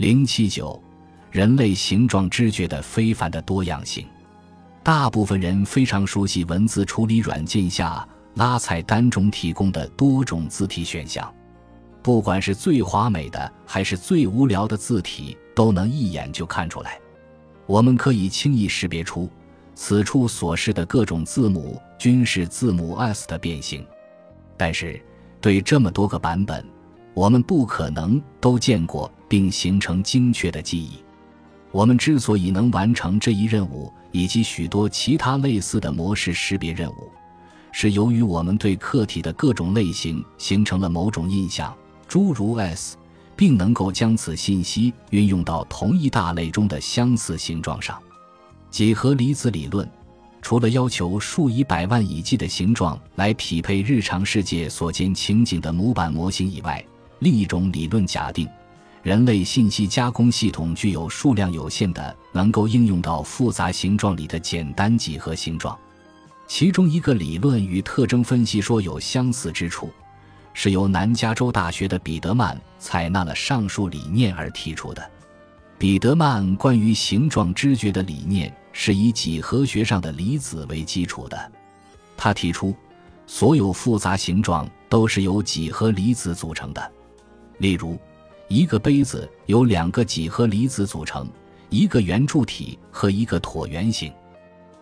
零七九，人类形状知觉的非凡的多样性。大部分人非常熟悉文字处理软件下拉菜单中提供的多种字体选项，不管是最华美的还是最无聊的字体，都能一眼就看出来。我们可以轻易识别出此处所示的各种字母均是字母 S 的变形，但是对这么多个版本，我们不可能都见过并形成精确的记忆。我们之所以能完成这一任务，以及许多其他类似的模式识别任务，是由于我们对客体的各种类型形成了某种印象，诸如 S，并能够将此信息运用到同一大类中的相似形状上。几何离子理论除了要求数以百万以计的形状来匹配日常世界所见情景的模板模型以外，另一种理论假定。人类信息加工系统具有数量有限的能够应用到复杂形状里的简单几何形状，其中一个理论与特征分析说有相似之处，是由南加州大学的彼得曼采纳了上述理念而提出的。彼得曼关于形状知觉的理念是以几何学上的离子为基础的，他提出所有复杂形状都是由几何离子组成的，例如。一个杯子由两个几何离子组成，一个圆柱体和一个椭圆形。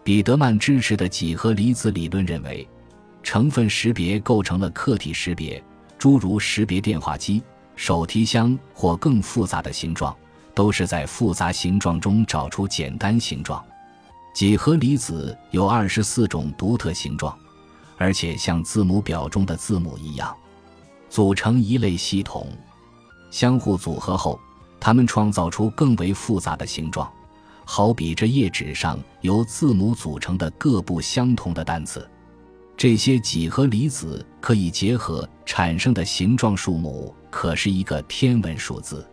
彼得曼支持的几何离子理论认为，成分识别构成了客体识别，诸如识别电话机、手提箱或更复杂的形状，都是在复杂形状中找出简单形状。几何离子有二十四种独特形状，而且像字母表中的字母一样，组成一类系统。相互组合后，它们创造出更为复杂的形状，好比这页纸上由字母组成的各不相同的单词。这些几何离子可以结合产生的形状数目，可是一个天文数字。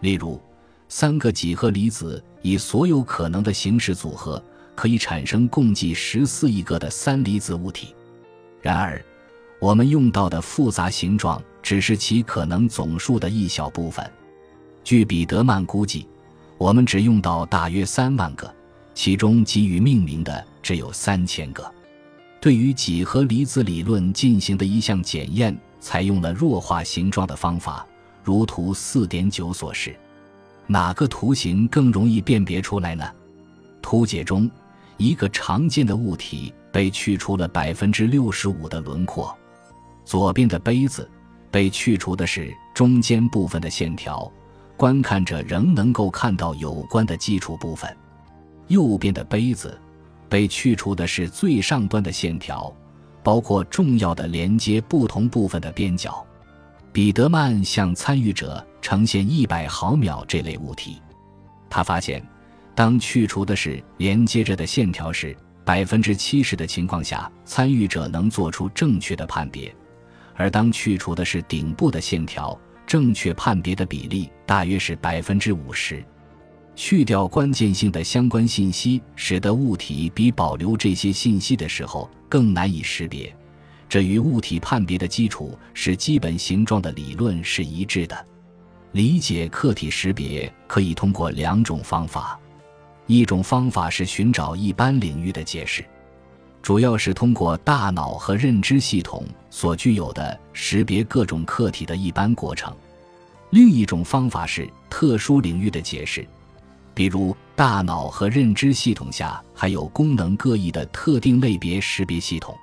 例如，三个几何离子以所有可能的形式组合，可以产生共计十四亿个的三离子物体。然而，我们用到的复杂形状。只是其可能总数的一小部分。据彼得曼估计，我们只用到大约三万个，其中给予命名的只有三千个。对于几何离子理论进行的一项检验，采用了弱化形状的方法，如图四点九所示。哪个图形更容易辨别出来呢？图解中，一个常见的物体被去除了百分之六十五的轮廓，左边的杯子。被去除的是中间部分的线条，观看者仍能够看到有关的基础部分。右边的杯子被去除的是最上端的线条，包括重要的连接不同部分的边角。彼得曼向参与者呈现一百毫秒这类物体，他发现，当去除的是连接着的线条时，百分之七十的情况下，参与者能做出正确的判别。而当去除的是顶部的线条，正确判别的比例大约是百分之五十。去掉关键性的相关信息，使得物体比保留这些信息的时候更难以识别。这与物体判别的基础是基本形状的理论是一致的。理解客体识别可以通过两种方法，一种方法是寻找一般领域的解释。主要是通过大脑和认知系统所具有的识别各种客体的一般过程。另一种方法是特殊领域的解释，比如大脑和认知系统下还有功能各异的特定类别识别系统。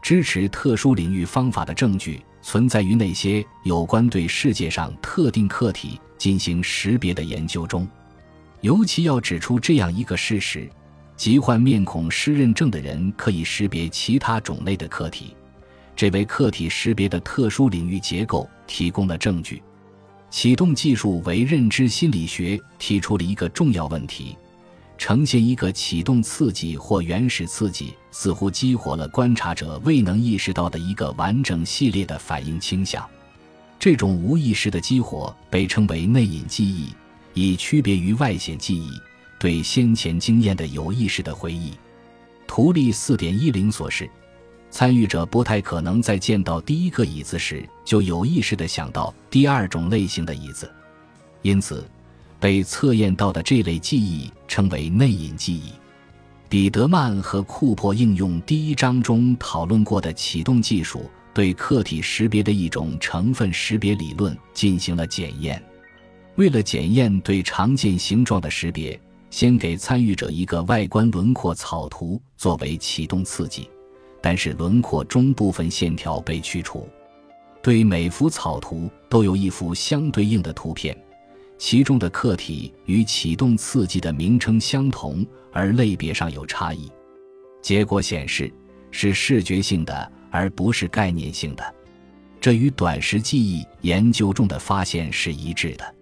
支持特殊领域方法的证据存在于那些有关对世界上特定客体进行识别的研究中。尤其要指出这样一个事实。疾患面孔失认症的人可以识别其他种类的客体，这为客体识别的特殊领域结构提供了证据。启动技术为认知心理学提出了一个重要问题：呈现一个启动刺激或原始刺激，似乎激活了观察者未能意识到的一个完整系列的反应倾向。这种无意识的激活被称为内隐记忆，以区别于外显记忆。对先前经验的有意识的回忆，图例四点一零所示，参与者不太可能在见到第一个椅子时就有意识的想到第二种类型的椅子，因此，被测验到的这类记忆称为内隐记忆。彼得曼和库珀应用第一章中讨论过的启动技术，对客体识别的一种成分识别理论进行了检验。为了检验对常见形状的识别，先给参与者一个外观轮廓草图作为启动刺激，但是轮廓中部分线条被去除。对每幅草图都有一幅相对应的图片。其中的客体与启动刺激的名称相同，而类别上有差异。结果显示是视觉性的，而不是概念性的。这与短时记忆研究中的发现是一致的。